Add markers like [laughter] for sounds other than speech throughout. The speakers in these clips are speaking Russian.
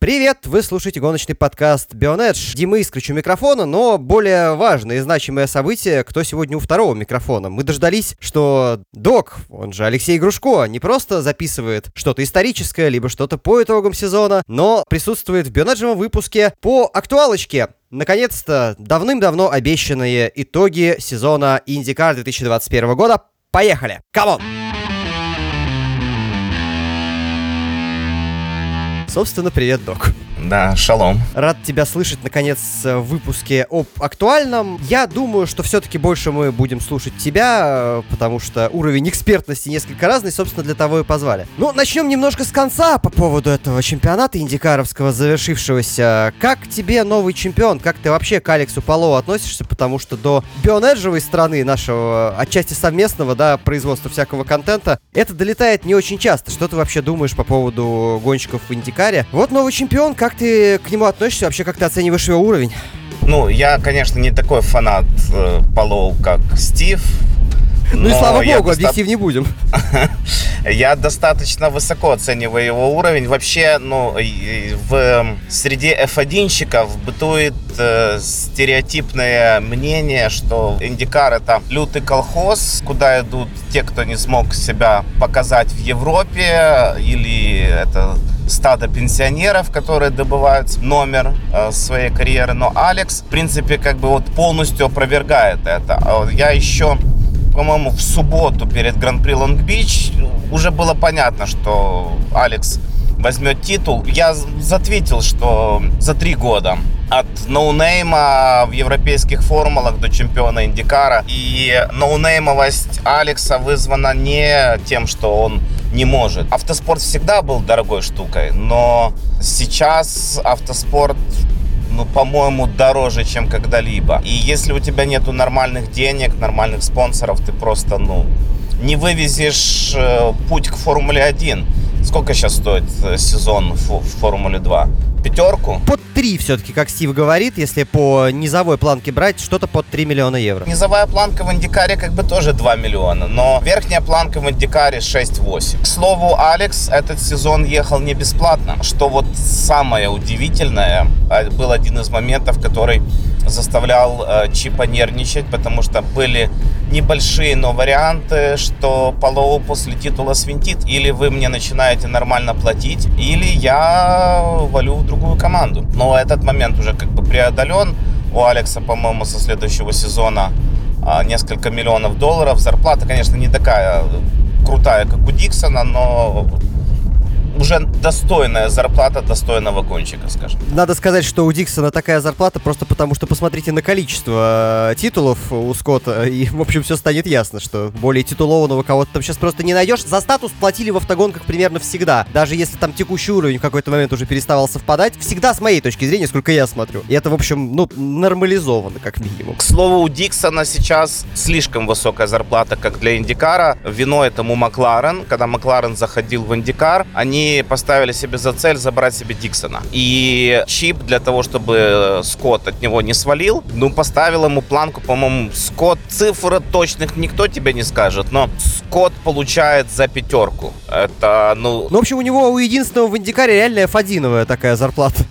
Привет! Вы слушаете гоночный подкаст Be On Edge. Дима Искрич у микрофона, но более важное и значимое событие, кто сегодня у второго микрофона. Мы дождались, что Док, он же Алексей Грушко, не просто записывает что-то историческое, либо что-то по итогам сезона, но присутствует в Be On Edge вом выпуске по актуалочке. Наконец-то давным-давно обещанные итоги сезона IndyCar 2021 года. Поехали! Come on! Собственно, привет, док. Да, шалом. Рад тебя слышать, наконец, в выпуске об актуальном. Я думаю, что все-таки больше мы будем слушать тебя, потому что уровень экспертности несколько разный, собственно, для того и позвали. Ну, начнем немножко с конца по поводу этого чемпионата индикаровского завершившегося. Как тебе новый чемпион? Как ты вообще к Алексу Пало относишься? Потому что до бионеджевой страны нашего, отчасти совместного, да, производства всякого контента, это долетает не очень часто. Что ты вообще думаешь по поводу гонщиков в Индикаре? Вот новый чемпион, как ты к нему относишься? Вообще, как ты оцениваешь его уровень? Ну, я, конечно, не такой фанат э, Полоу, как Стив. Ну и слава богу, объектив не будем. [laughs] я достаточно высоко оцениваю его уровень. Вообще, ну, в среди F1-щиков бытует э, стереотипное мнение, что Индикар это лютый колхоз, куда идут те, кто не смог себя показать в Европе, или это стадо пенсионеров, которые добивают номер э, своей карьеры. Но Алекс, в принципе, как бы вот полностью опровергает это. А я еще по-моему, в субботу перед Гран-при Лонг-Бич уже было понятно, что Алекс возьмет титул. Я затвитил, что за три года от ноунейма в европейских формулах до чемпиона IndyCar а. И ноунеймовость Алекса вызвана не тем, что он не может. Автоспорт всегда был дорогой штукой, но сейчас автоспорт ну, по-моему, дороже, чем когда-либо. И если у тебя нету нормальных денег, нормальных спонсоров, ты просто, ну, не вывезешь э, путь к Формуле 1. Сколько сейчас стоит э, сезон в Формуле 2? Пятерку? Под 3 все-таки, как Стив говорит, если по низовой планке брать, что-то под 3 миллиона евро. Низовая планка в Индикаре как бы тоже 2 миллиона, но верхняя планка в Индикаре 6-8. К слову, Алекс этот сезон ехал не бесплатно, что вот самое удивительное, а, был один из моментов, который заставлял э, Чипа нервничать, потому что были небольшие, но варианты, что Палоу после титула свинтит. Или вы мне начинаете нормально платить, или я валю в другую команду. Но этот момент уже как бы преодолен. У Алекса, по-моему, со следующего сезона а, несколько миллионов долларов. Зарплата, конечно, не такая крутая, как у Диксона, но уже достойная зарплата достойного гонщика, скажем. Надо сказать, что у Диксона такая зарплата просто потому, что посмотрите на количество э, титулов у Скотта, и, в общем, все станет ясно, что более титулованного кого-то там сейчас просто не найдешь. За статус платили в автогонках примерно всегда. Даже если там текущий уровень в какой-то момент уже переставал совпадать, всегда с моей точки зрения, сколько я смотрю. И это, в общем, ну, нормализовано, как минимум. К слову, у Диксона сейчас слишком высокая зарплата, как для Индикара. Вино этому Макларен. Когда Макларен заходил в Индикар, они поставили себе за цель забрать себе Диксона. И Чип для того, чтобы Скотт от него не свалил, ну, поставил ему планку, по-моему, Скотт, цифры точных никто тебе не скажет, но Скотт получает за пятерку. Это, ну... Ну, в общем, у него у единственного в Индикаре реально F1 такая зарплата.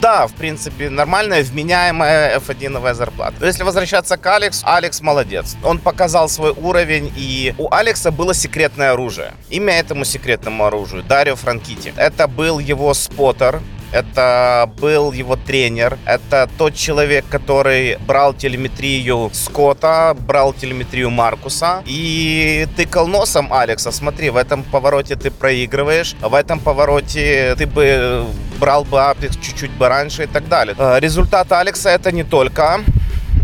Да, в принципе, нормальная, вменяемая F1 зарплата. Но если возвращаться к Алексу, Алекс молодец. Он показал свой уровень, и у Алекса было секретное оружие. Имя этому секретному оружию — Дарио Франкити. Это был его споттер, это был его тренер, это тот человек, который брал телеметрию Скотта, брал телеметрию Маркуса и тыкал носом Алекса. Смотри, в этом повороте ты проигрываешь, в этом повороте ты бы брал бы апекс чуть-чуть бы раньше и так далее. Э, результат Алекса это не только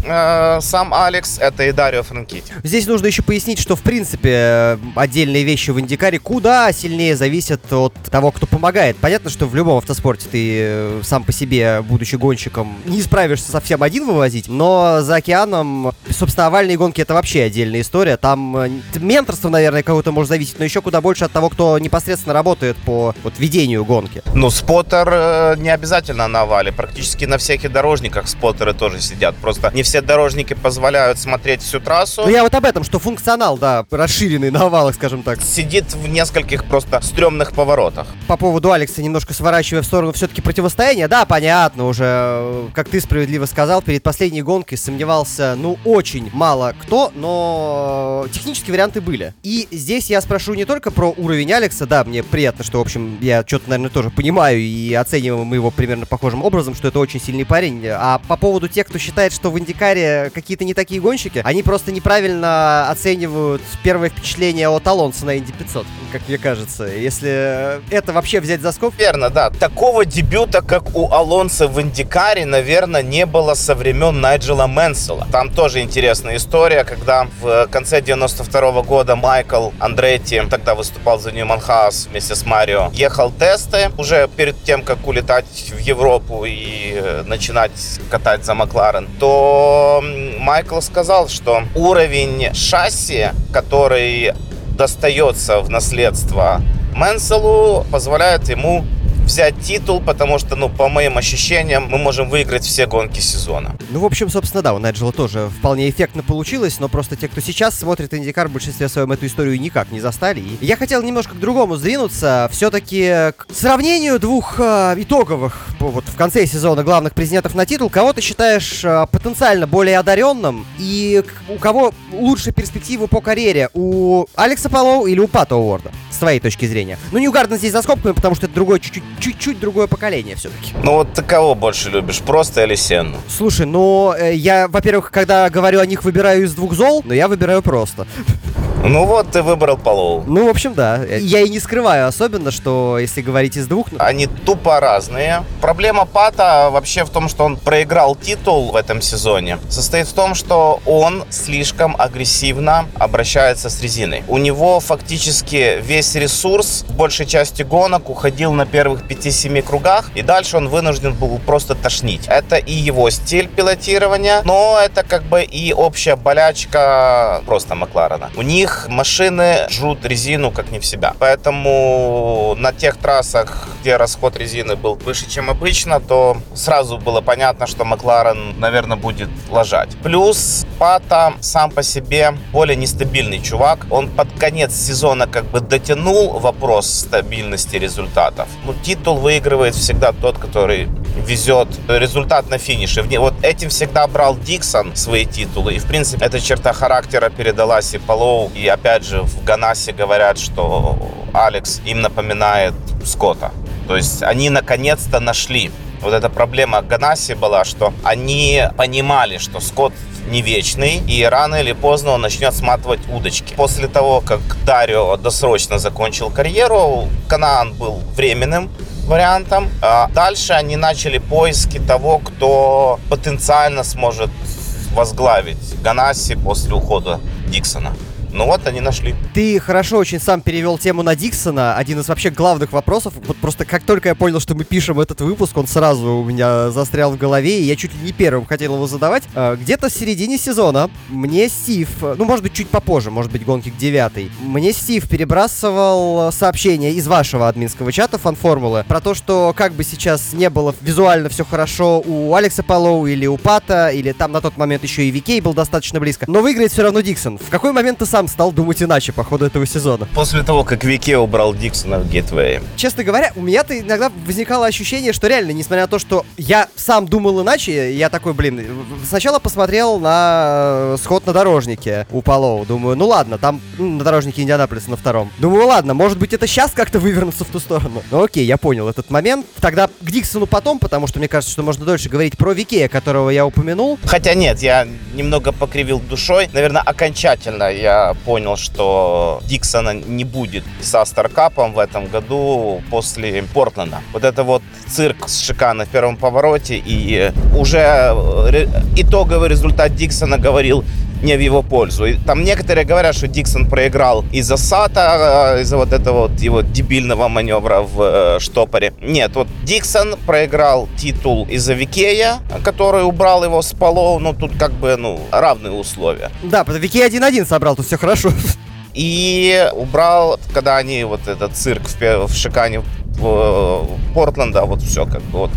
э, сам Алекс, это и Дарио Франкити. Здесь нужно еще пояснить, что в принципе отдельные вещи в Индикаре куда сильнее зависят от того, кто помогает. Понятно, что в любом автоспорте ты э, сам по себе, будучи гонщиком, не справишься совсем один вывозить, но за океаном, собственно, овальные гонки это вообще отдельная история. Там э, менторство, наверное, кого-то может зависеть, но еще куда больше от того, кто непосредственно работает по вот, ведению гонки. Ну, споттер э, не обязательно на овале. Практически на всех и дорожниках споттеры тоже сидят. Просто не все дорожники позволяют смотреть всю трассу. Ну, я вот об этом, что функционал, да, расширенный на овалах, скажем так. Сидит в нескольких просто стрёмных поворотах. По поводу Алекса, немножко сворачивая в сторону все-таки противостояния, да, понятно уже, э, как ты справедливо сказал, перед последней гонкой сомневался, ну, очень мало кто, но технические варианты были. И здесь я спрошу не только про уровень Алекса, да, мне приятно, что, в общем, я что-то, наверное, тоже понимаю и оцениваем его примерно похожим образом, что это очень сильный парень, а по поводу тех, кто считает, что в Индикаре какие-то не такие гонщики, они просто неправильно оценивают первое впечатление от Алонса на Инди 500, как мне кажется. Если это вообще взять за скоб... Верно, да. Такого дебюта, как у Алонса в Индикаре, наверное, не было со времен Найджела Мэнсела. Там тоже интересная история, когда в конце 92 -го года Майкл Андретти, тогда выступал за Ньюман Хаус вместе с Марио, ехал тесты уже перед тем, как улетать в Европу и начинать катать за Макларен, то Майкл сказал, что уровень шасси, который достается в наследство Мэнселу, позволяет ему взять титул, потому что, ну, по моим ощущениям, мы можем выиграть все гонки сезона. Ну, в общем, собственно, да, у Найджела тоже вполне эффектно получилось, но просто те, кто сейчас смотрит Индикар, в большинстве своем эту историю никак не застали. И я хотел немножко к другому сдвинуться, все-таки к сравнению двух э, итоговых, вот в конце сезона главных президентов на титул, кого ты считаешь э, потенциально более одаренным и у кого лучше перспективы по карьере, у Алекса Палоу или у Пата Уорда? С твоей точки зрения. Ну, не Гарден здесь за скобками, потому что это другое чуть-чуть чуть-чуть другое поколение все-таки. Ну вот ты кого больше любишь, просто или Сенну? Слушай, ну э, я, во-первых, когда говорю о них, выбираю из двух зол, но я выбираю просто. Ну вот, ты выбрал Палоу. Ну, в общем, да. Я и не скрываю особенно, что если говорить из двух... Они тупо разные. Проблема Пата вообще в том, что он проиграл титул в этом сезоне. Состоит в том, что он слишком агрессивно обращается с резиной. У него фактически весь ресурс в большей части гонок уходил на первых 5-7 кругах, и дальше он вынужден был просто тошнить. Это и его стиль пилотирования, но это как бы и общая болячка просто Макларена. У них них машины жрут резину как не в себя. Поэтому на тех трассах, где расход резины был выше, чем обычно, то сразу было понятно, что Макларен, наверное, будет ложать. Плюс Пата сам по себе более нестабильный чувак. Он под конец сезона как бы дотянул вопрос стабильности результатов. Ну, титул выигрывает всегда тот, который везет результат на финише. Вот этим всегда брал Диксон свои титулы. И, в принципе, эта черта характера передалась и Палоу, и опять же в Ганасе говорят, что Алекс им напоминает Скотта. То есть они наконец-то нашли. Вот эта проблема Ганаси была, что они понимали, что Скотт не вечный, и рано или поздно он начнет сматывать удочки. После того, как Дарио досрочно закончил карьеру, Канаан был временным вариантом. А дальше они начали поиски того, кто потенциально сможет возглавить Ганаси после ухода Диксона. Ну вот, они нашли. Ты хорошо очень сам перевел тему на Диксона. Один из вообще главных вопросов. Вот просто как только я понял, что мы пишем этот выпуск, он сразу у меня застрял в голове, и я чуть ли не первым хотел его задавать. А, где-то в середине сезона мне Стив, ну, может быть, чуть попозже, может быть, гонки к девятой, мне Стив перебрасывал сообщение из вашего админского чата фан-формулы про то, что как бы сейчас не было визуально все хорошо у Алекса Палоу или у Пата, или там на тот момент еще и Викей был достаточно близко, но выиграет все равно Диксон. В какой момент ты сам сам стал думать иначе по ходу этого сезона. После того, как Вике убрал Диксона в Гетвей. Честно говоря, у меня-то иногда возникало ощущение, что реально, несмотря на то, что я сам думал иначе, я такой, блин, сначала посмотрел на э, сход на дорожнике у Палоу. Думаю, ну ладно, там на дорожнике Индианаполиса на втором. Думаю, ладно, может быть это сейчас как-то вывернуться в ту сторону. Ну окей, я понял этот момент. Тогда к Диксону потом, потому что мне кажется, что можно дольше говорить про Викея, которого я упомянул. Хотя нет, я немного покривил душой. Наверное, окончательно я понял, что Диксона не будет со Старкапом в этом году после Портленда. Вот это вот цирк с шикарно в первом повороте, и уже э, итоговый результат Диксона говорил не в его пользу. И там некоторые говорят, что Диксон проиграл из-за Сата, э, из-за вот этого вот его дебильного маневра в э, штопоре. Нет, вот Диксон проиграл титул из-за Викея, который убрал его с полов, ну тут как бы, ну, равные условия. Да, Викей 1-1 собрал, тут все хорошо. И убрал, когда они вот этот цирк в, в Шикане в, в Портленда, вот все как бы вот.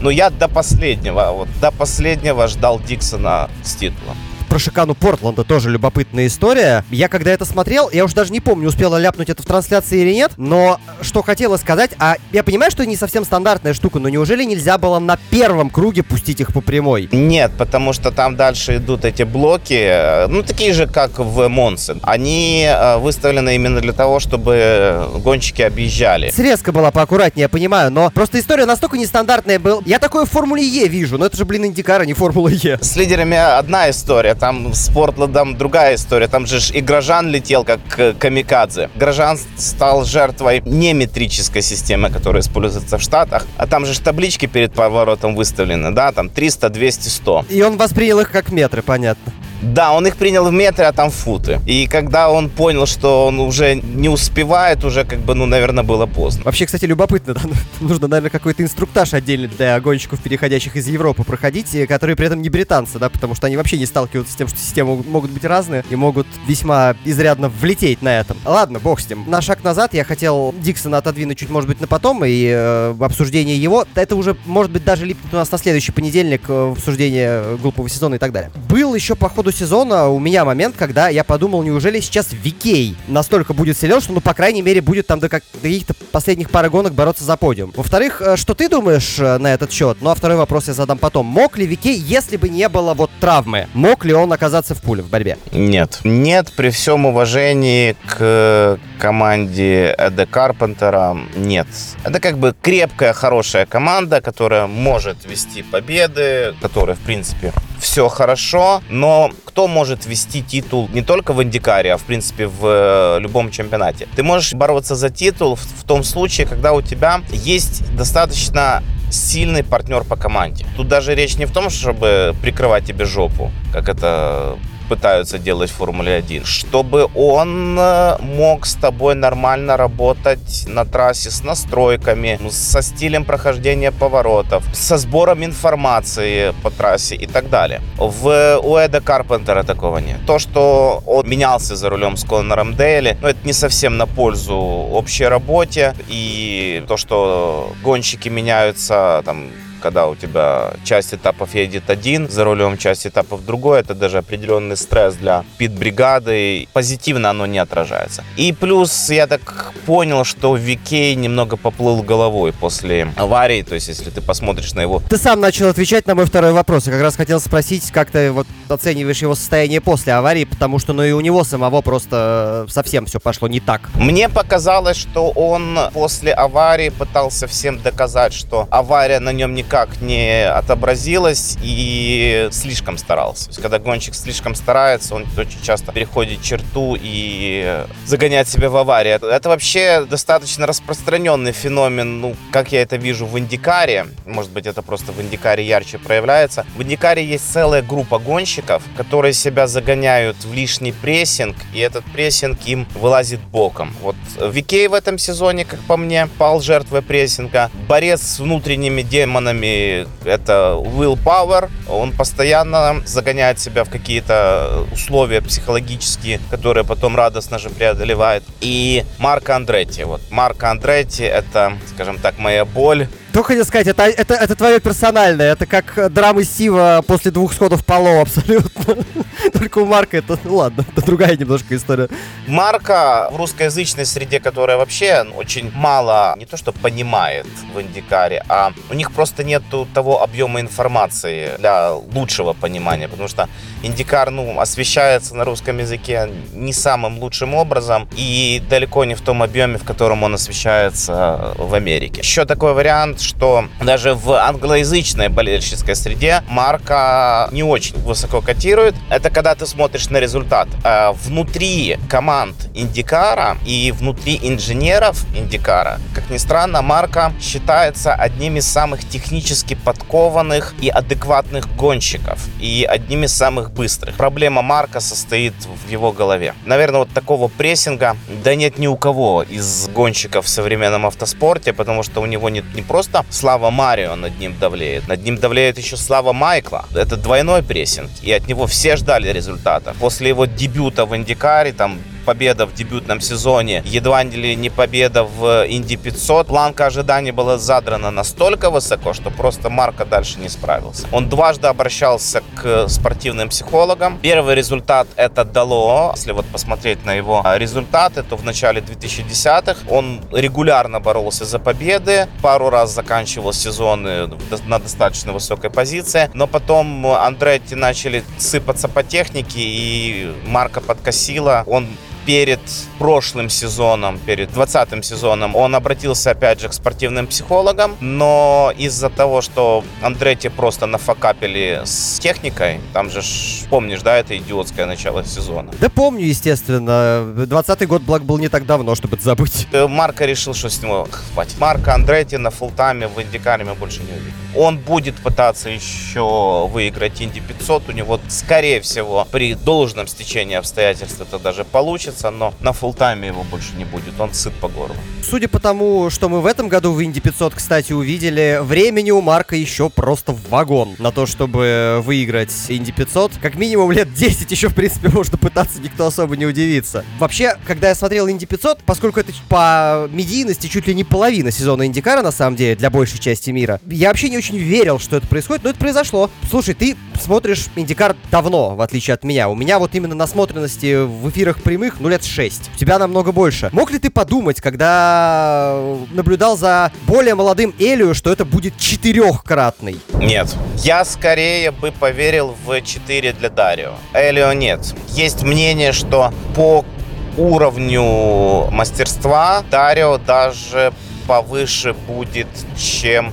Но я до последнего, вот до последнего ждал Диксона с титулом про Шикану Портленда тоже любопытная история. Я когда это смотрел, я уже даже не помню, успела ляпнуть это в трансляции или нет, но что хотела сказать, а я понимаю, что это не совсем стандартная штука, но неужели нельзя было на первом круге пустить их по прямой? Нет, потому что там дальше идут эти блоки, э, ну, такие же, как в Монсе. Они э, выставлены именно для того, чтобы гонщики объезжали. Срезка была поаккуратнее, я понимаю, но просто история настолько нестандартная была. Я такое в Формуле Е вижу, но это же, блин, Индикар, а не Формула Е. С лидерами одна история, там с Портлендом другая история. Там же и Грожан летел как камикадзе. Грожан стал жертвой не метрической системы, которая используется в Штатах, а там же таблички перед поворотом выставлены, да, там 300, 200, 100. И он воспринял их как метры, понятно. Да, он их принял в метры, а там футы. И когда он понял, что он уже не успевает, уже как бы, ну, наверное, было поздно. Вообще, кстати, любопытно, [laughs] да? нужно, наверное, какой-то инструктаж отдельный для гонщиков, переходящих из Европы, проходить, которые при этом не британцы, да, потому что они вообще не сталкиваются с тем, что системы могут быть разные и могут весьма изрядно влететь на этом. Ладно, бог с ним. На шаг назад я хотел Диксона отодвинуть чуть, может быть, на потом, и э, обсуждение его, это уже, может быть, даже липнет у нас на следующий понедельник э, обсуждение глупого сезона и так далее. Был еще по ходу сезона у меня момент, когда я подумал, неужели сейчас Викей настолько будет силен, что, ну, по крайней мере, будет там до, как, до каких-то последних пары гонок бороться за подиум. Во-вторых, э, что ты думаешь э, на этот счет? Ну, а второй вопрос я задам потом. Мог ли Викей, если бы не было вот травмы, мог ли он оказаться в пуле в борьбе? Нет. Нет, при всем уважении к команде Эда Карпентера, нет. Это как бы крепкая, хорошая команда, которая может вести победы, которая, в принципе, все хорошо, но кто может вести титул не только в Индикаре, а в принципе в э, любом чемпионате? Ты можешь бороться за титул в, в том случае, когда у тебя есть достаточно сильный партнер по команде. Тут даже речь не в том, чтобы прикрывать тебе жопу, как это пытаются делать в Формуле 1, чтобы он э, мог с тобой нормально работать на трассе с настройками, со стилем прохождения поворотов, со сбором информации по трассе и так далее. В у Эда Карпентера такого нет. То, что он менялся за рулем с Коннором Дейли, ну, это не совсем на пользу общей работе. И то, что гонщики меняются там когда у тебя часть этапов едет один за рулем, часть этапов другой, это даже определенный стресс для пит-бригады. Позитивно оно не отражается. И плюс я так понял, что Викей немного поплыл головой после аварии, то есть если ты посмотришь на его... Ты сам начал отвечать на мой второй вопрос. Я как раз хотел спросить, как ты вот оцениваешь его состояние после аварии, потому что ну и у него самого просто совсем все пошло не так. Мне показалось, что он после аварии пытался всем доказать, что авария на нем не никак не отобразилось и слишком старался. То есть, когда гонщик слишком старается, он очень часто переходит черту и загоняет себя в аварию. Это вообще достаточно распространенный феномен, ну, как я это вижу в Индикаре. Может быть, это просто в Индикаре ярче проявляется. В Индикаре есть целая группа гонщиков, которые себя загоняют в лишний прессинг, и этот прессинг им вылазит боком. Вот Викей в этом сезоне, как по мне, пал жертвой прессинга. Борец с внутренними демонами нами это willpower. Он постоянно загоняет себя в какие-то условия психологические, которые потом радостно же преодолевает. И Марко Андретти. Вот Марко Андретти это, скажем так, моя боль только хотел сказать, это, это, это твое персональное. Это как драмы Сива после двух сходов поло абсолютно. [laughs] Только у Марка это, ну ладно, это другая немножко история. Марка в русскоязычной среде, которая вообще очень мало, не то что понимает в Индикаре, а у них просто нет того объема информации для лучшего понимания, потому что Индикар, ну, освещается на русском языке не самым лучшим образом и далеко не в том объеме, в котором он освещается в Америке. Еще такой вариант, что даже в англоязычной болельщической среде марка не очень высоко котирует. Это когда ты смотришь на результат. Э, внутри команд Индикара и внутри инженеров Индикара, как ни странно, марка считается одним из самых технически подкованных и адекватных гонщиков и одним из самых быстрых. Проблема Марка состоит в его голове. Наверное, вот такого прессинга да нет ни у кого из гонщиков в современном автоспорте, потому что у него нет не просто слава Марио над ним давлеет, над ним давлеет еще слава Майкла. Это двойной прессинг, и от него все ждали результата. После его дебюта в Индикаре, там победа в дебютном сезоне, едва ли не победа в Инди 500. Планка ожиданий была задрана настолько высоко, что просто Марко дальше не справился. Он дважды обращался к спортивным психологам. Первый результат это дало. Если вот посмотреть на его результаты, то в начале 2010-х он регулярно боролся за победы, пару раз заканчивал сезоны на достаточно высокой позиции, но потом Андретти начали сыпаться по технике, и Марка подкосила. Он перед прошлым сезоном, перед 20 сезоном, он обратился опять же к спортивным психологам, но из-за того, что Андретти просто нафакапили с техникой, там же, помнишь, да, это идиотское начало сезона. Да помню, естественно. 20 год, благ, был не так давно, чтобы это забыть. Э, Марка решил, что с него хватит. Марка Андретти на фултайме в Индикаре мы больше не увидим. Он будет пытаться еще выиграть Инди 500. У него, скорее всего, при должном стечении обстоятельств это даже получится получится, но на фултайме его больше не будет. Он сыт по горло. Судя по тому, что мы в этом году в Инди 500, кстати, увидели, времени у Марка еще просто в вагон на то, чтобы выиграть Инди 500. Как минимум лет 10 еще, в принципе, можно пытаться, никто особо не удивится. Вообще, когда я смотрел Инди 500, поскольку это по медийности чуть ли не половина сезона Индикара, на самом деле, для большей части мира, я вообще не очень верил, что это происходит, но это произошло. Слушай, ты смотришь Индикар давно, в отличие от меня. У меня вот именно насмотренности в эфирах прямых, ну, лет 6. У тебя намного больше. Мог ли ты подумать, когда наблюдал за более молодым Элию, что это будет четырехкратный? Нет. Я скорее бы поверил в 4 для Дарио. Элио нет. Есть мнение, что по уровню мастерства Дарио даже повыше будет, чем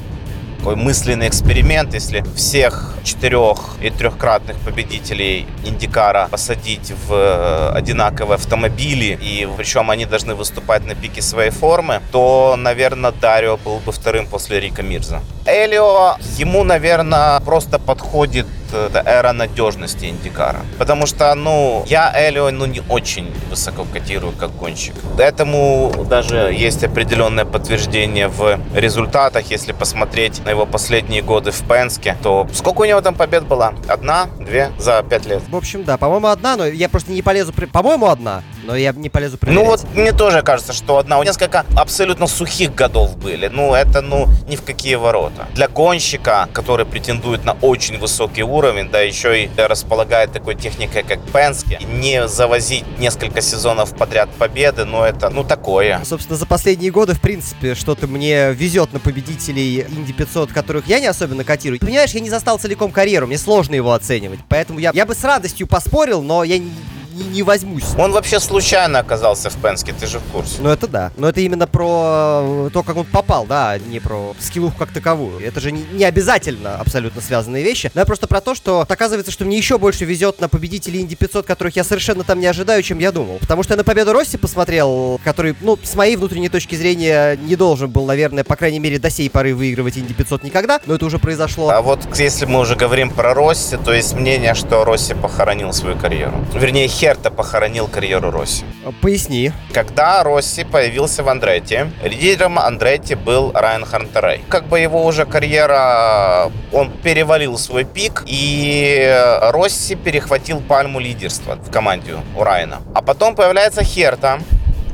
такой мысленный эксперимент, если всех четырех и трехкратных победителей Индикара посадить в э, одинаковые автомобили, и причем они должны выступать на пике своей формы, то, наверное, Дарио был бы вторым после Рика Мирза. Элио, ему, наверное, просто подходит это эра надежности Индикара. Потому что, ну, я Элио, ну, не очень высоко котирую как гонщик. Этому даже есть определенное подтверждение в результатах. Если посмотреть на его последние годы в Пенске, то сколько у него там побед было? Одна? Две? За пять лет? В общем, да, по-моему, одна, но я просто не полезу... При... По-моему, одна, но я не полезу проверять. Ну вот, мне тоже кажется, что одна. У несколько абсолютно сухих годов были. Ну, это, ну, ни в какие ворота. Для гонщика, который претендует на очень высокий уровень, да еще и располагает такой техникой, как Пенске. Не завозить несколько сезонов подряд победы, но это, ну, такое. Собственно, за последние годы, в принципе, что-то мне везет на победителей Инди 500, которых я не особенно котирую. Понимаешь, я не застал целиком карьеру, мне сложно его оценивать. Поэтому я, я бы с радостью поспорил, но я не, не, не возьмусь. Он вообще случайно оказался в Пенске, ты же в курсе. Ну это да. Но это именно про то, как он попал, да, не про скиллуху как таковую. Это же не, не обязательно абсолютно связанные вещи. Но просто про то, что оказывается, что мне еще больше везет на победителей Инди 500, которых я совершенно там не ожидаю, чем я думал. Потому что я на победу Росси посмотрел, который, ну, с моей внутренней точки зрения, не должен был, наверное, по крайней мере, до сей поры выигрывать Инди 500 никогда, но это уже произошло. А вот если мы уже говорим про Росси, то есть мнение, что Росси похоронил свою карьеру. Вернее, Херта похоронил карьеру Росси. Поясни. Когда Росси появился в Андретти, лидером Андретти был Райан Хантерей. Как бы его уже карьера, он перевалил свой пик, и Росси перехватил пальму лидерства в команде у Райана. А потом появляется Херта,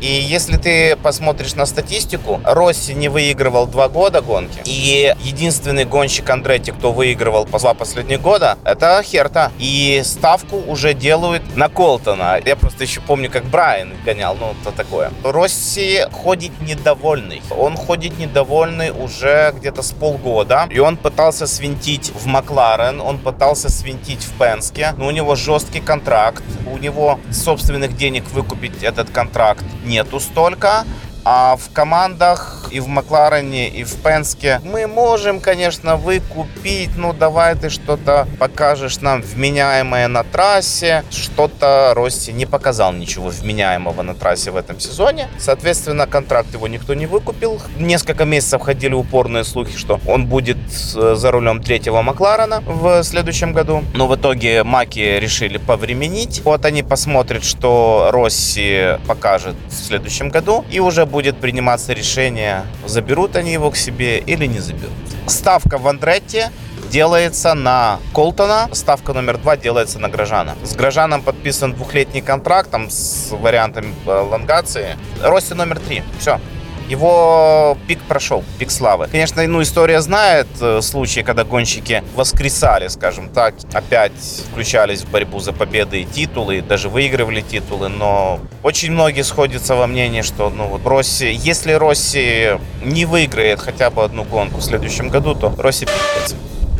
и если ты посмотришь на статистику, Росси не выигрывал два года гонки. И единственный гонщик Андретти, кто выигрывал два последних года, это Херта. И ставку уже делают на Колтона. Я просто еще помню, как Брайан гонял, ну, то такое. Росси ходит недовольный. Он ходит недовольный уже где-то с полгода. И он пытался свинтить в Макларен, он пытался свинтить в Пенске. Но у него жесткий контракт. У него собственных денег выкупить этот контракт нету столько. А в командах и в Макларене, и в Пенске. Мы можем, конечно, выкупить, ну давай ты что-то покажешь нам вменяемое на трассе. Что-то Росси не показал ничего вменяемого на трассе в этом сезоне. Соответственно, контракт его никто не выкупил. Несколько месяцев ходили упорные слухи, что он будет э, за рулем третьего Макларена в следующем году. Но в итоге Маки решили повременить. Вот они посмотрят, что Росси покажет в следующем году. И уже будет приниматься решение, заберут они его к себе или не заберут. Ставка в Андретте делается на Колтона, ставка номер два делается на Грожана. С Грожаном подписан двухлетний контракт там, с вариантами э, лонгации. Росси номер три. Все. Его пик прошел, пик славы. Конечно, ну, история знает э, случаи, когда гонщики воскресали, скажем так, опять включались в борьбу за победы и титулы, и даже выигрывали титулы, но очень многие сходятся во мнении, что ну, вот Росси, если Росси не выиграет хотя бы одну гонку в следующем году, то Росси пи***ц.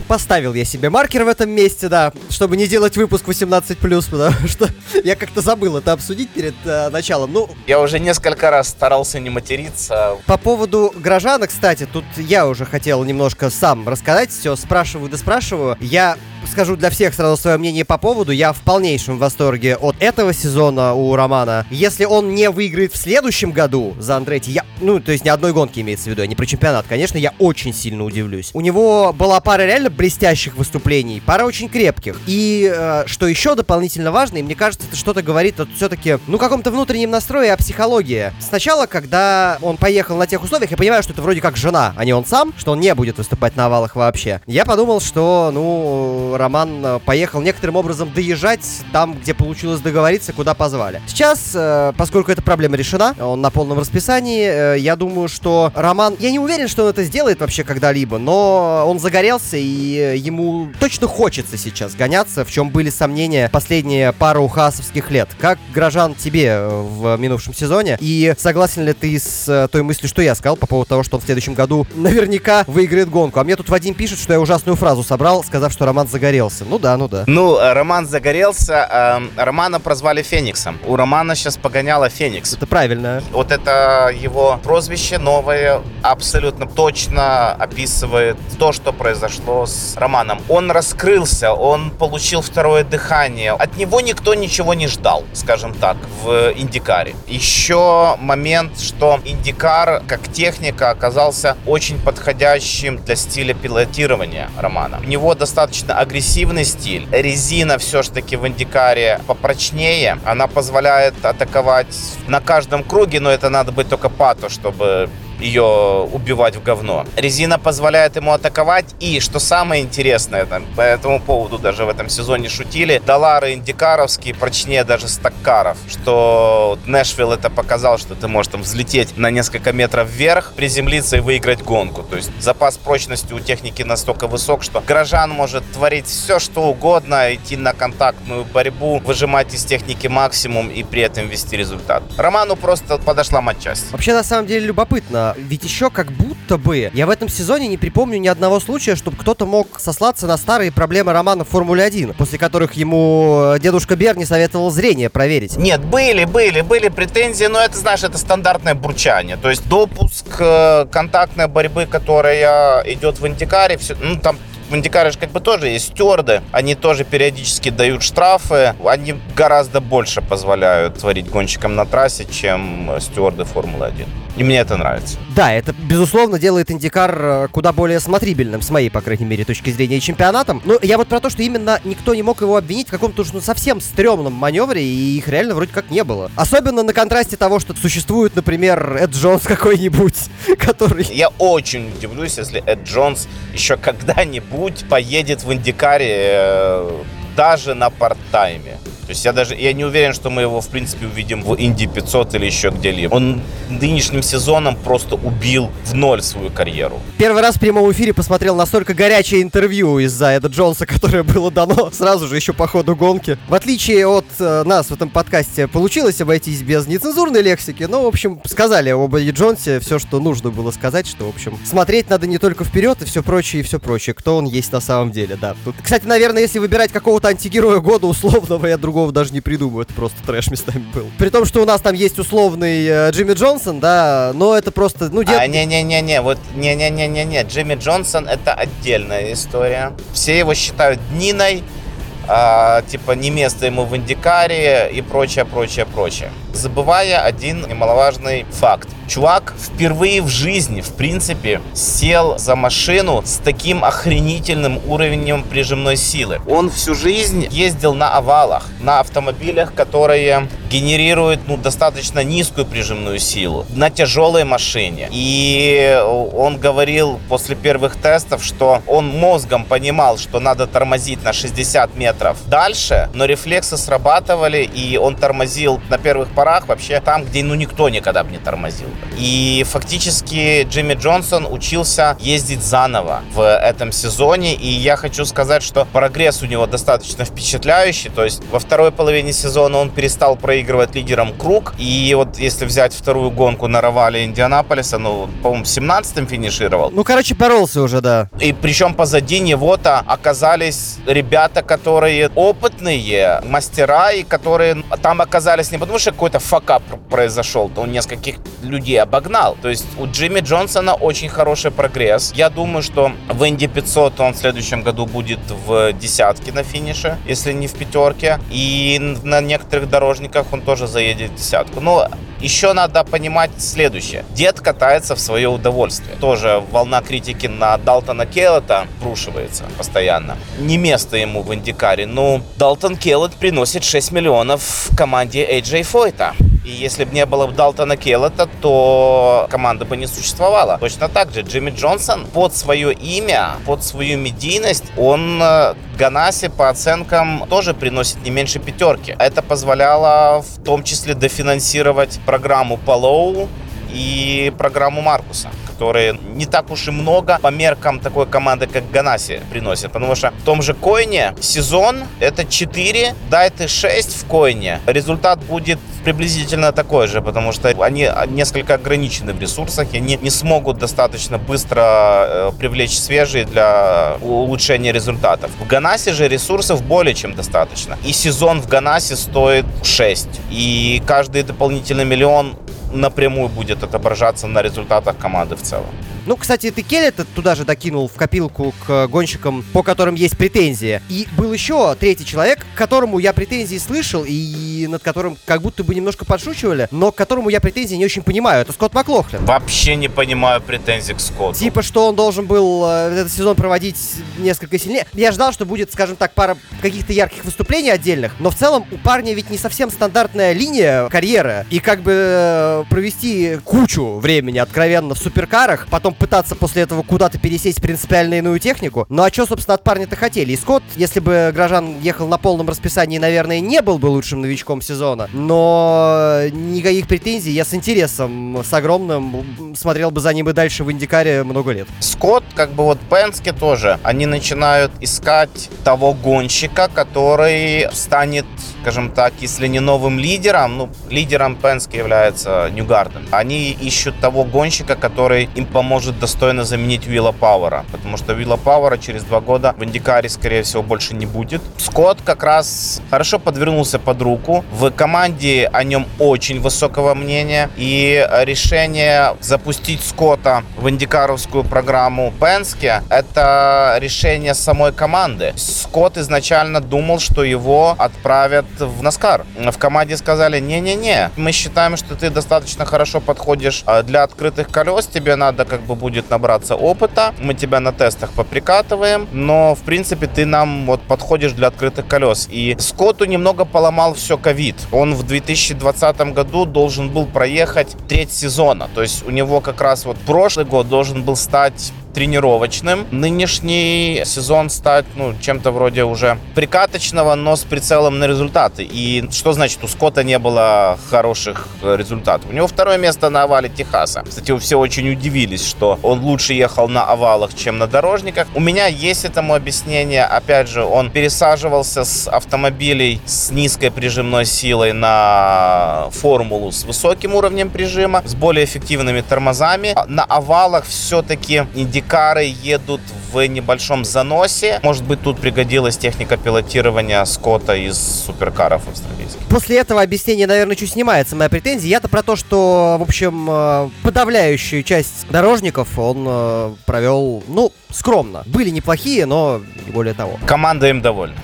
Поставил я себе маркер в этом месте, да, чтобы не делать выпуск 18+, потому [laughs] что я как-то забыл это обсудить перед э, началом. Ну, Я уже несколько раз старался не материться. по поводу Грожана, кстати, тут я уже хотел немножко сам рассказать, все спрашиваю да спрашиваю. Я скажу для всех сразу свое мнение по поводу. Я в полнейшем восторге от этого сезона у Романа. Если он не выиграет в следующем году за Андретти, я, ну, то есть ни одной гонки имеется в виду, а не про чемпионат, конечно, я очень сильно удивлюсь. У него была пара реально блестящих выступлений, пара очень крепких. И э, что еще дополнительно важно, и мне кажется, это что-то говорит о все-таки, ну, каком-то внутреннем настрое, о психологии. Сначала, когда он поехал на тех условиях, я понимаю, что это вроде как жена, а не он сам, что он не будет выступать на овалах вообще. Я подумал, что, ну, Роман э, поехал некоторым образом доезжать там, где получилось договориться, куда позвали. Сейчас, э, поскольку эта проблема решена, он на полном расписании, э, я думаю, что Роман... Я не уверен, что он это сделает вообще когда-либо, но он загорелся, и э, ему точно хочется сейчас гоняться, в чем были сомнения последние пару хасовских лет. Как, Грожан, тебе э, в минувшем сезоне? И согласен ли ты с э, той мыслью, что я сказал по поводу того, что он в следующем году наверняка выиграет гонку? А мне тут Вадим пишет, что я ужасную фразу собрал, сказав, что Роман загорелся. Ну да, ну да. Ну, Роман загорелся. э, Романа прозвали Фениксом. У Романа сейчас погоняла Феникс. Это правильно. Вот это его прозвище новое абсолютно точно описывает то, что произошло с Романом. Он раскрылся, он получил второе дыхание. От него никто ничего не ждал, скажем так, в Индикаре. Еще момент, что Индикар как техника оказался очень подходящим для стиля пилотирования Романа. У него достаточно агрессивный стиль. Резина все-таки в Индикаре попрочнее. Она позволяет атаковать на каждом круге, но это надо быть только пато, чтобы ее убивать в говно. Резина позволяет ему атаковать. И, что самое интересное, там, по этому поводу даже в этом сезоне шутили, доллары индикаровские прочнее даже стаккаров. Что Нэшвилл это показал, что ты можешь там взлететь на несколько метров вверх, приземлиться и выиграть гонку. То есть запас прочности у техники настолько высок, что горожан может творить все, что угодно, идти на контактную борьбу, выжимать из техники максимум и при этом вести результат. Роману просто подошла матчасть. Вообще, на самом деле, любопытно. Ведь еще как будто бы я в этом сезоне не припомню ни одного случая, чтобы кто-то мог сослаться на старые проблемы Романа в Формуле 1, после которых ему э, дедушка Берни советовал зрение проверить. Нет, были, были, были претензии, но это, знаешь, это стандартное бурчание. То есть допуск э, контактной борьбы, которая идет в Индикаре, все, ну там в Индикаре же как бы тоже есть стюарды, они тоже периодически дают штрафы, они гораздо больше позволяют творить гонщикам на трассе, чем стюарды Формулы-1. И мне это нравится. Да, это, безусловно, делает Индикар э, куда более смотрибельным, с моей, по крайней мере, точки зрения, чемпионатом. Но я вот про то, что именно никто не мог его обвинить в каком-то уж ну, совсем стрёмном маневре, и их реально вроде как не было. Особенно на контрасте того, что существует, например, Эд Джонс [laughs] какой-нибудь, который... Я очень удивлюсь, если Эд Джонс еще когда-нибудь поедет в Индикаре э, даже на парт-тайме. То есть я даже я не уверен, что мы его в принципе увидим в Инди 500 или еще где-либо. Он нынешним сезоном просто убил в ноль свою карьеру. Первый раз в прямом эфире посмотрел настолько горячее интервью из-за Эда Джонса, [laughs] которое было дано сразу же еще по ходу гонки. В отличие от э, нас в этом подкасте получилось обойтись без нецензурной лексики, но, в общем, сказали об Эдди Джонсе все, что нужно было сказать, что, в общем, смотреть надо не только вперед и все прочее, и все прочее, кто он есть на самом деле, да. Тут, кстати, наверное, если выбирать какого-то антигероя года условного, я другого другого даже не придумаю. Это просто трэш местами был. При том, что у нас там есть условный э, Джимми Джонсон, да, но это просто, ну, дед... А, не-не-не-не, вот, не-не-не-не-не, Джимми Джонсон это отдельная история. Все его считают Дниной, а, типа не место ему в Индикаре и прочее, прочее, прочее. Забывая один немаловажный факт. Чувак впервые в жизни, в принципе, сел за машину с таким охренительным уровнем прижимной силы. Он всю жизнь ездил на овалах, на автомобилях, которые генерируют ну, достаточно низкую прижимную силу, на тяжелой машине. И он говорил после первых тестов, что он мозгом понимал, что надо тормозить на 60 метров дальше, но рефлексы срабатывали, и он тормозил на первых порах вообще там, где ну никто никогда бы не тормозил. И фактически Джимми Джонсон учился ездить заново в этом сезоне. И я хочу сказать, что прогресс у него достаточно впечатляющий. То есть во второй половине сезона он перестал проигрывать лидером круг. И вот если взять вторую гонку на Равале Индианаполиса, ну, по-моему, 17-м финишировал. Ну, короче, боролся уже, да. И причем позади него-то оказались ребята, которые опытные, мастера, и которые там оказались не потому, что какой-то факап произошел, у нескольких людей обогнал. То есть у Джимми Джонсона очень хороший прогресс. Я думаю, что в Инди 500 он в следующем году будет в десятке на финише, если не в пятерке. И на некоторых дорожниках он тоже заедет в десятку. Но еще надо понимать следующее. Дед катается в свое удовольствие. Тоже волна критики на Далтона Келлета прушивается постоянно. Не место ему в Индикаре. Но Далтон Келлет приносит 6 миллионов команде AJ Фойта. И если бы не было Далтона Келлета, то команда бы не существовала. Точно так же Джимми Джонсон под свое имя, под свою медийность, он э, Ганаси по оценкам тоже приносит не меньше пятерки. Это позволяло в том числе дофинансировать программу Палоу и программу Маркуса которые не так уж и много по меркам такой команды, как Ганаси приносят. Потому что в том же Койне сезон это 4, дай ты 6 в Койне. Результат будет приблизительно такой же, потому что они несколько ограничены в ресурсах, и они не смогут достаточно быстро э, привлечь свежие для улучшения результатов. В Ганасе же ресурсов более чем достаточно. И сезон в Ганасе стоит 6. И каждый дополнительный миллион напрямую будет отображаться на результатах команды в целом. Ну, кстати, ты Келлета туда же докинул в копилку к гонщикам, по которым есть претензии. И был еще третий человек, к которому я претензии слышал, и над которым как будто бы немножко подшучивали, но к которому я претензии не очень понимаю. Это Скотт Маклохлин. Вообще не понимаю претензий к Скотту. Типа, что он должен был э, этот сезон проводить несколько сильнее. Я ждал, что будет, скажем так, пара каких-то ярких выступлений отдельных, но в целом у парня ведь не совсем стандартная линия карьеры. И как бы э, провести кучу времени откровенно в суперкарах, потом пытаться после этого куда-то пересесть принципиально иную технику. Ну а что, собственно, от парня-то хотели? И если бы Грожан ехал на полном расписании, наверное, не был бы лучшим новичком сезона. Но никаких претензий. Я с интересом, с огромным, смотрел бы за ним и дальше в Индикаре много лет. Скотт, как бы вот Пенске тоже, они начинают искать того гонщика, который станет, скажем так, если не новым лидером, ну, лидером Пенске является Ньюгарден. Они ищут того гонщика, который им поможет может достойно заменить Вилла Пауэра, потому что Вилла Пауэра через два года в Индикаре, скорее всего, больше не будет. Скотт как раз хорошо подвернулся под руку. В команде о нем очень высокого мнения, и решение запустить Скотта в индикаровскую программу Пенске — это решение самой команды. Скотт изначально думал, что его отправят в Наскар. В команде сказали, не-не-не, мы считаем, что ты достаточно хорошо подходишь а, для открытых колес, тебе надо как бы будет набраться опыта. Мы тебя на тестах поприкатываем, но, в принципе, ты нам вот подходишь для открытых колес. И Скотту немного поломал все ковид. Он в 2020 году должен был проехать треть сезона. То есть у него как раз вот прошлый год должен был стать тренировочным. Нынешний сезон стать ну, чем-то вроде уже прикаточного, но с прицелом на результаты. И что значит, у Скотта не было хороших результатов? У него второе место на овале Техаса. Кстати, все очень удивились, что он лучше ехал на овалах, чем на дорожниках. У меня есть этому объяснение. Опять же, он пересаживался с автомобилей с низкой прижимной силой на формулу с высоким уровнем прижима, с более эффективными тормозами. На овалах все-таки индикатор кары едут в небольшом заносе. Может быть, тут пригодилась техника пилотирования Скотта из суперкаров австралийских. После этого объяснения, наверное, чуть снимается моя претензия. Я-то про то, что, в общем, э, подавляющую часть дорожников он э, провел, ну, скромно. Были неплохие, но не более того. Команда им довольна.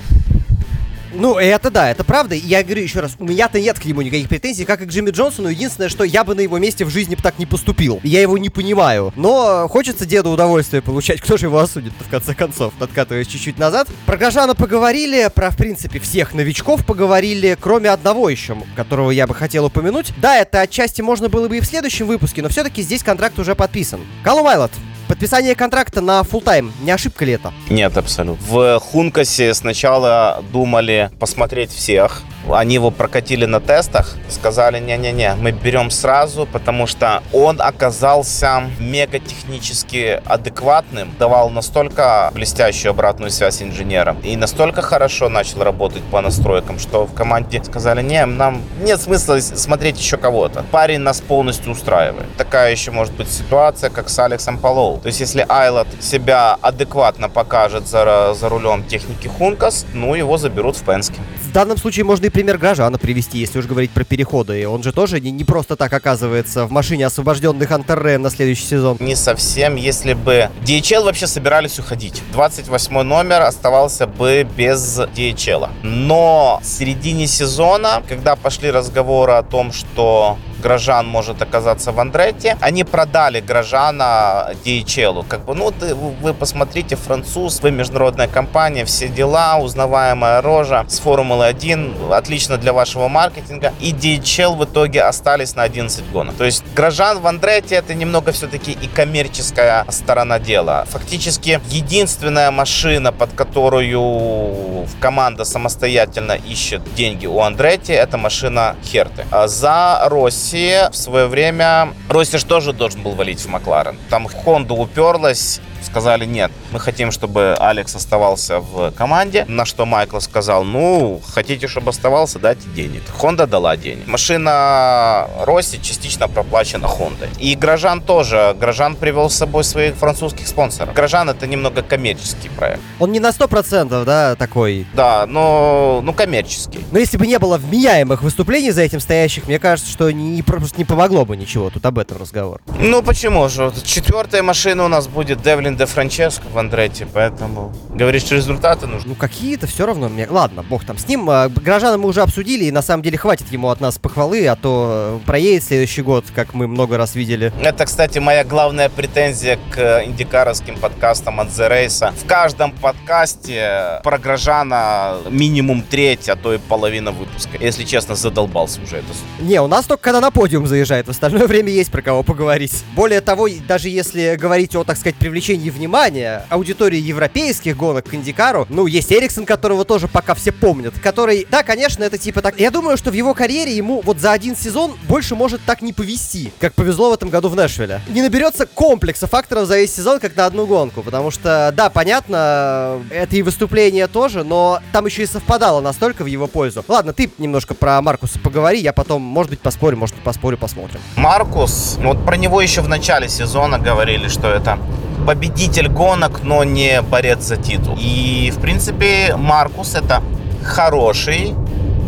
Ну, это да, это правда. Я говорю еще раз, у меня-то нет к нему никаких претензий, как и к Джимми Джонсону. Единственное, что я бы на его месте в жизни бы так не поступил. Я его не понимаю. Но хочется деду удовольствие получать. Кто же его осудит в конце концов? Откатываясь чуть-чуть назад. Про Грожана поговорили, про, в принципе, всех новичков поговорили, кроме одного еще, которого я бы хотел упомянуть. Да, это отчасти можно было бы и в следующем выпуске, но все-таки здесь контракт уже подписан. Калум Айлот, Подписание контракта на full тайм не ошибка ли это? Нет, абсолютно. В Хункасе сначала думали посмотреть всех, они его прокатили на тестах, сказали, не-не-не, мы берем сразу, потому что он оказался мега технически адекватным, давал настолько блестящую обратную связь инженерам и настолько хорошо начал работать по настройкам, что в команде сказали, не, нам нет смысла смотреть еще кого-то. Парень нас полностью устраивает. Такая еще может быть ситуация, как с Алексом Палоу. То есть, если Айлот себя адекватно покажет за, за рулем техники Хункас, ну, его заберут в Пенске. В данном случае можно и пример Гражана привести, если уж говорить про переходы. Он же тоже не, не просто так оказывается в машине освобожденных Антерре на следующий сезон. Не совсем, если бы DHL вообще собирались уходить. 28 номер оставался бы без DHL. Но в середине сезона, когда пошли разговоры о том, что Грожан может оказаться в Андретте. Они продали Грожана DHL. Как бы, ну, ты, вы посмотрите, француз, вы международная компания, все дела, узнаваемая рожа с Формулы-1, отлично для вашего маркетинга. И DHL в итоге остались на 11 гонок. То есть Грожан в Андретте это немного все-таки и коммерческая сторона дела. Фактически единственная машина, под которую команда самостоятельно ищет деньги у Андретти, это машина Херты. А за Росси России в свое время Россиш тоже должен был валить в Макларен. Там Хонда уперлась, сказали нет, мы хотим, чтобы Алекс оставался в команде, на что Майкл сказал, ну, хотите, чтобы оставался, дайте денег. Хонда дала денег. Машина Росси частично проплачена Хондой. И Грожан тоже. Грожан привел с собой своих французских спонсоров. Грожан это немного коммерческий проект. Он не на 100%, да, такой? Да, но ну, коммерческий. Но если бы не было вменяемых выступлений за этим стоящих, мне кажется, что не, просто не помогло бы ничего. Тут об этом разговор. Ну почему же? Четвертая машина у нас будет Девлин де Франческо в Андретти, поэтому говоришь, результаты нужны. Ну какие-то все равно мне... Ладно, бог там с ним. А, Горожана мы уже обсудили, и на самом деле хватит ему от нас похвалы, а то э, проедет следующий год, как мы много раз видели. Это, кстати, моя главная претензия к индикаровским подкастам от The Race. В каждом подкасте про Грожана минимум треть, а то и половина выпуска. Если честно, задолбался уже это. Не, у нас только когда на подиум заезжает, в остальное время есть про кого поговорить. Более того, даже если говорить о, так сказать, привлечении внимания аудитории европейских гонок к Индикару, ну, есть Эриксон, которого тоже пока все помнят, который, да, конечно, это типа так... Я думаю, что в его карьере ему вот за один сезон больше может так не повести, как повезло в этом году в Нэшвилле. Не наберется комплекса факторов за весь сезон, как на одну гонку, потому что, да, понятно, это и выступление тоже, но там еще и совпадало настолько в его пользу. Ладно, ты немножко про Маркуса поговори, я потом, может быть, поспорю, может, поспорю, посмотрим. Маркус, ну вот про него еще в начале сезона говорили, что это победитель гонок, но не борец за титул. И, в принципе, Маркус это хороший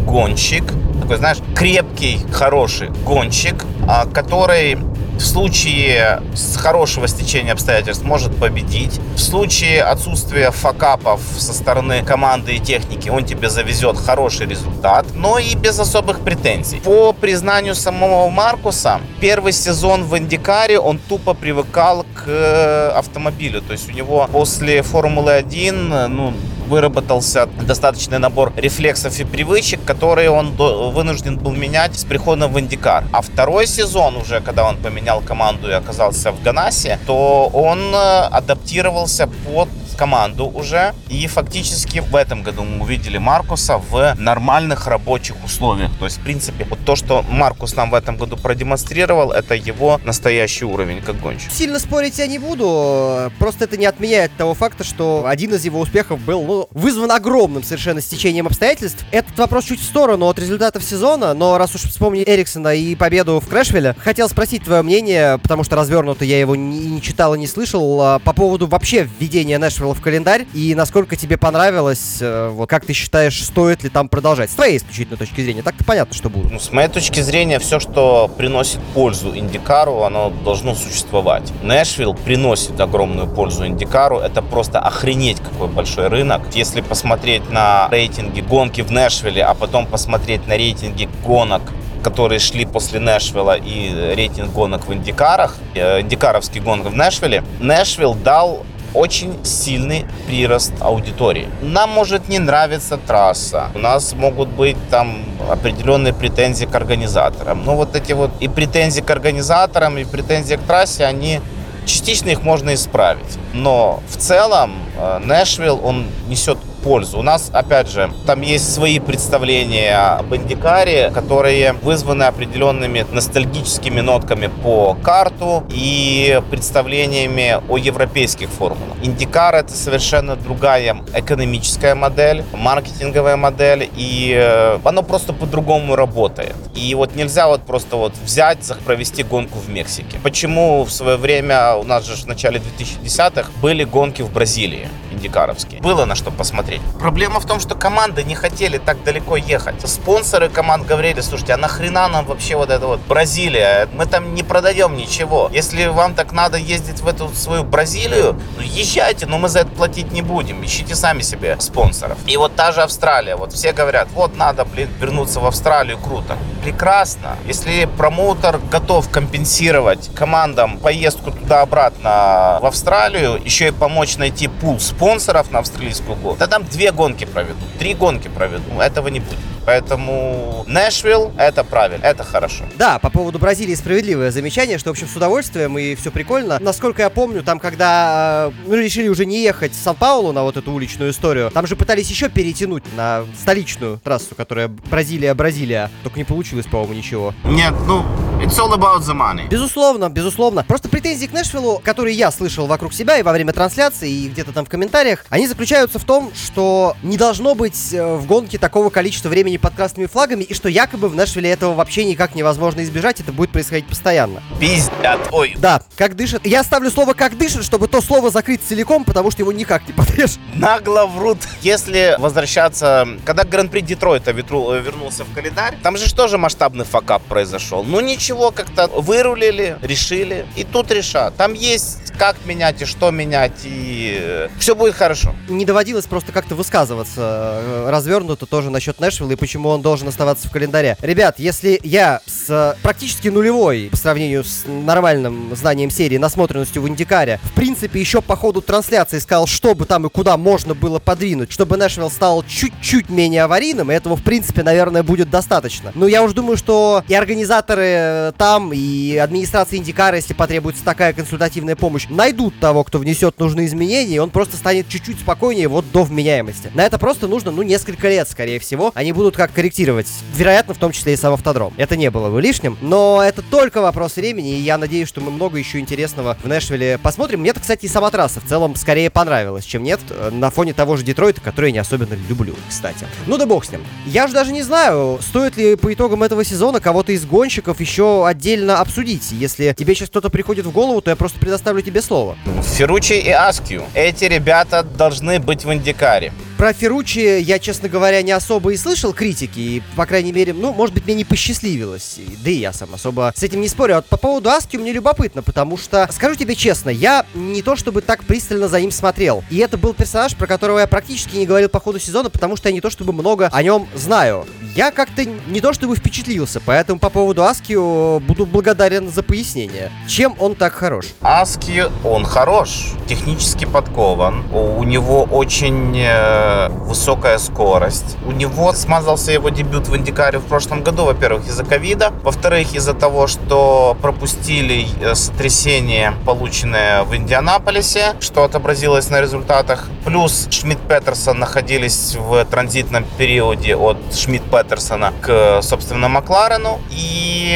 гонщик, такой, знаешь, крепкий, хороший гонщик, а, который в случае с хорошего стечения обстоятельств может победить. В случае отсутствия факапов со стороны команды и техники он тебе завезет хороший результат, но и без особых претензий. По признанию самого Маркуса, первый сезон в Индикаре он тупо привыкал к э, автомобилю. То есть у него после Формулы 1, ну, выработался достаточный набор рефлексов и привычек, которые он вынужден был менять с приходом в Индикар. А второй сезон уже, когда он поменял команду и оказался в Ганасе, то он э, адаптировался под команду уже. И фактически в этом году мы увидели Маркуса в нормальных рабочих условиях. То есть, в принципе, вот то, что Маркус нам в этом году продемонстрировал, это его настоящий уровень как гонщик. Сильно спорить я не буду, просто это не отменяет того факта, что один из его успехов был ну, вызван огромным совершенно стечением обстоятельств. Этот вопрос чуть в сторону от результатов сезона, но раз уж вспомнить Эриксона и победу в Крэшвилле, хотел спросить твое мнение, потому что развернуто я его не, не читал и не слышал, а, по поводу вообще введения Нэшвилла в календарь и насколько тебе понравилось, э, вот как ты считаешь, стоит ли там продолжать? С твоей исключительной точки зрения, так-то понятно, что будет. Ну, с моей точки зрения, все, что приносит пользу Индикару, оно должно существовать. Нэшвилл приносит огромную пользу Индикару, это просто охренеть какой большой рынок. Если посмотреть на рейтинги гонки в Нэшвилле, а потом посмотреть на рейтинги гонок которые шли после Нэшвилла и рейтинг гонок в Индикарах, э, индикаровский гонок в Нэшвилле, Нэшвилл дал очень сильный прирост аудитории. Нам может не нравиться трасса, у нас могут быть там определенные претензии к организаторам. Но вот эти вот и претензии к организаторам, и претензии к трассе, они частично их можно исправить. Но в целом э, Нэшвилл, он несет пользу. У нас, опять же, там есть свои представления об Индикаре, которые вызваны определенными ностальгическими нотками по карту и представлениями о европейских формулах. Индикар — это совершенно другая экономическая модель, маркетинговая модель, и э, оно просто по-другому работает. И вот нельзя вот просто вот взять, провести гонку в Мексике. Почему в свое время, у нас же в начале 2010-х были гонки в Бразилии, индикаровские. Было на что посмотреть смотреть. Проблема в том, что команды не хотели так далеко ехать. Спонсоры команд говорили, слушайте, а нахрена нам вообще вот это вот Бразилия? Мы там не продаем ничего. Если вам так надо ездить в эту свою Бразилию, ну езжайте, но мы за это платить не будем. Ищите сами себе спонсоров. И вот та же Австралия. Вот все говорят, вот надо, блин, вернуться в Австралию, круто. Прекрасно. Если промоутер готов компенсировать командам поездку туда-обратно в Австралию, еще и помочь найти пул спонсоров на австралийскую год, тогда две гонки проведу, три гонки проведу. Этого не будет. Поэтому Нэшвилл — это правильно, это хорошо. Да, по поводу Бразилии справедливое замечание, что, в общем, с удовольствием и все прикольно. Насколько я помню, там, когда э, мы решили уже не ехать в Сан-Паулу на вот эту уличную историю, там же пытались еще перетянуть на столичную трассу, которая Бразилия-Бразилия. Только не получилось, по-моему, ничего. Нет, ну, It's all about the money. Безусловно, безусловно. Просто претензии к Нэшвиллу, которые я слышал вокруг себя и во время трансляции, и где-то там в комментариях, они заключаются в том, что не должно быть э, в гонке такого количества времени под красными флагами, и что якобы в Нэшвилле этого вообще никак невозможно избежать, это будет происходить постоянно. Пиздят, ой. Да, как дышит. Я ставлю слово «как дышит», чтобы то слово закрыть целиком, потому что его никак не подрежь. Нагло врут. Если возвращаться, когда Гран-при Детройта вернулся в календарь, там же тоже масштабный факап произошел. Ну ничего ничего, как-то вырулили, решили, и тут решат. Там есть как менять и что менять, и э, все будет хорошо. Не доводилось просто как-то высказываться э, развернуто тоже насчет Нэшвилла и почему он должен оставаться в календаре. Ребят, если я с э, практически нулевой по сравнению с нормальным знанием серии, насмотренностью в Индикаре, в принципе, еще по ходу трансляции сказал, что бы там и куда можно было подвинуть, чтобы Нэшвилл стал чуть-чуть менее аварийным, и этого, в принципе, наверное, будет достаточно. Но я уж думаю, что и организаторы там, и администрация Индикара, если потребуется такая консультативная помощь, найдут того, кто внесет нужные изменения, и он просто станет чуть-чуть спокойнее вот до вменяемости. На это просто нужно, ну, несколько лет, скорее всего. Они будут как корректировать. Вероятно, в том числе и сам автодром. Это не было бы лишним, но это только вопрос времени, и я надеюсь, что мы много еще интересного в Нэшвилле посмотрим. Мне-то, кстати, и сама трасса в целом скорее понравилась, чем нет, э, на фоне того же Детройта, который я не особенно люблю, кстати. Ну да бог с ним. Я же даже не знаю, стоит ли по итогам этого сезона кого-то из гонщиков еще отдельно обсудить. Если тебе сейчас кто-то приходит в голову, то я просто предоставлю тебе слово. Ферручи и Аскью. Эти ребята должны быть в Индикаре. Про Ферручи я, честно говоря, не особо и слышал критики, и, по крайней мере, ну, может быть, мне не посчастливилось. Да и я сам особо с этим не спорю. А вот по поводу Аски мне любопытно, потому что, скажу тебе честно, я не то чтобы так пристально за ним смотрел. И это был персонаж, про которого я практически не говорил по ходу сезона, потому что я не то чтобы много о нем знаю. Я как-то не то чтобы впечатлился, поэтому по поводу Аски буду благодарен за пояснение. Чем он так хорош? Аски, он хорош, технически подкован. У него очень э, высокая скорость. У него смазался его дебют в Индикаре в прошлом году, во-первых, из-за ковида, во-вторых, из-за того, что пропустили э, сотрясение, полученное в Индианаполисе, что отобразилось на результатах. Плюс Шмидт Петерсон находились в транзитном периоде от Шмидт Петерсона к, собственно, Макларену. И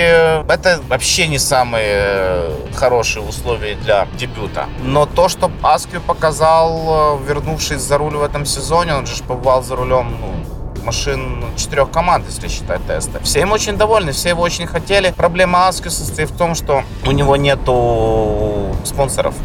это вообще не самые хорошие условия для дебюта. Но то, что Аскью показал, вернувшись за руль в этом сезоне, он же побывал за рулем ну, машин четырех команд, если считать тесты. Все им очень довольны, все его очень хотели. Проблема Аскью состоит в том, что у него нету спонсоров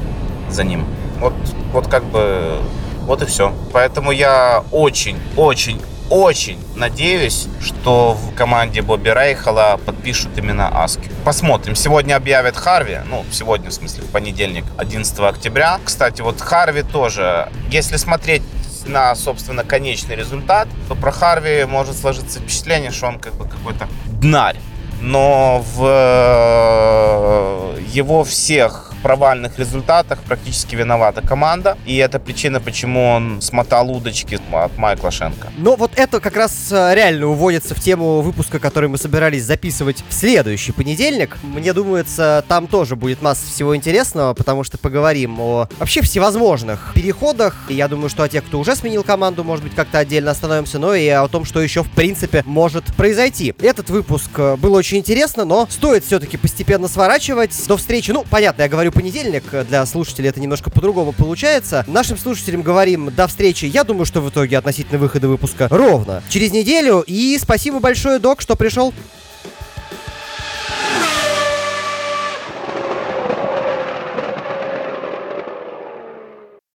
за ним. Вот, вот как бы вот и все. Поэтому я очень, очень, очень надеюсь, что в команде Бобби Рейхала подпишут именно Аски. Посмотрим. Сегодня объявят Харви. Ну, сегодня, в смысле, в понедельник, 11 октября. Кстати, вот Харви тоже, если смотреть на, собственно, конечный результат, то про Харви может сложиться впечатление, что он как бы какой-то днарь. Но в э, его всех провальных результатах практически виновата команда. И это причина, почему он смотал удочки от Майкла Шенка. Но вот это как раз э, реально уводится в тему выпуска, который мы собирались записывать в следующий понедельник. Мне думается, там тоже будет масса всего интересного, потому что поговорим о вообще всевозможных переходах. И я думаю, что о тех, кто уже сменил команду, может быть, как-то отдельно остановимся, но и о том, что еще в принципе может произойти. Этот выпуск э, был очень интересно, но стоит все-таки постепенно сворачивать. До встречи, ну, понятно, я говорю понедельник, для слушателей это немножко по-другому получается. Нашим слушателям говорим до встречи, я думаю, что в итоге относительно выхода выпуска ровно через неделю. И спасибо большое, док, что пришел.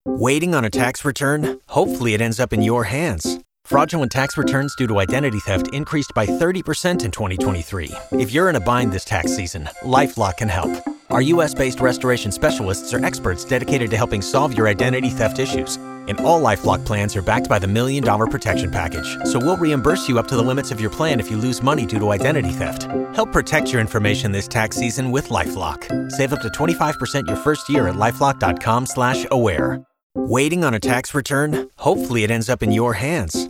Waiting on a tax return? Hopefully it ends up in your hands. Fraudulent tax returns due to identity theft increased by 30% in 2023. If you're in a bind this tax season, LifeLock can help. Our US based restoration specialists are experts dedicated to helping solve your identity theft issues. And all Lifelock plans are backed by the Million Dollar Protection Package. So we'll reimburse you up to the limits of your plan if you lose money due to identity theft. Help protect your information this tax season with Lifelock. Save up to 25% your first year at lifelock.com slash aware. Waiting on a tax return? Hopefully it ends up in your hands.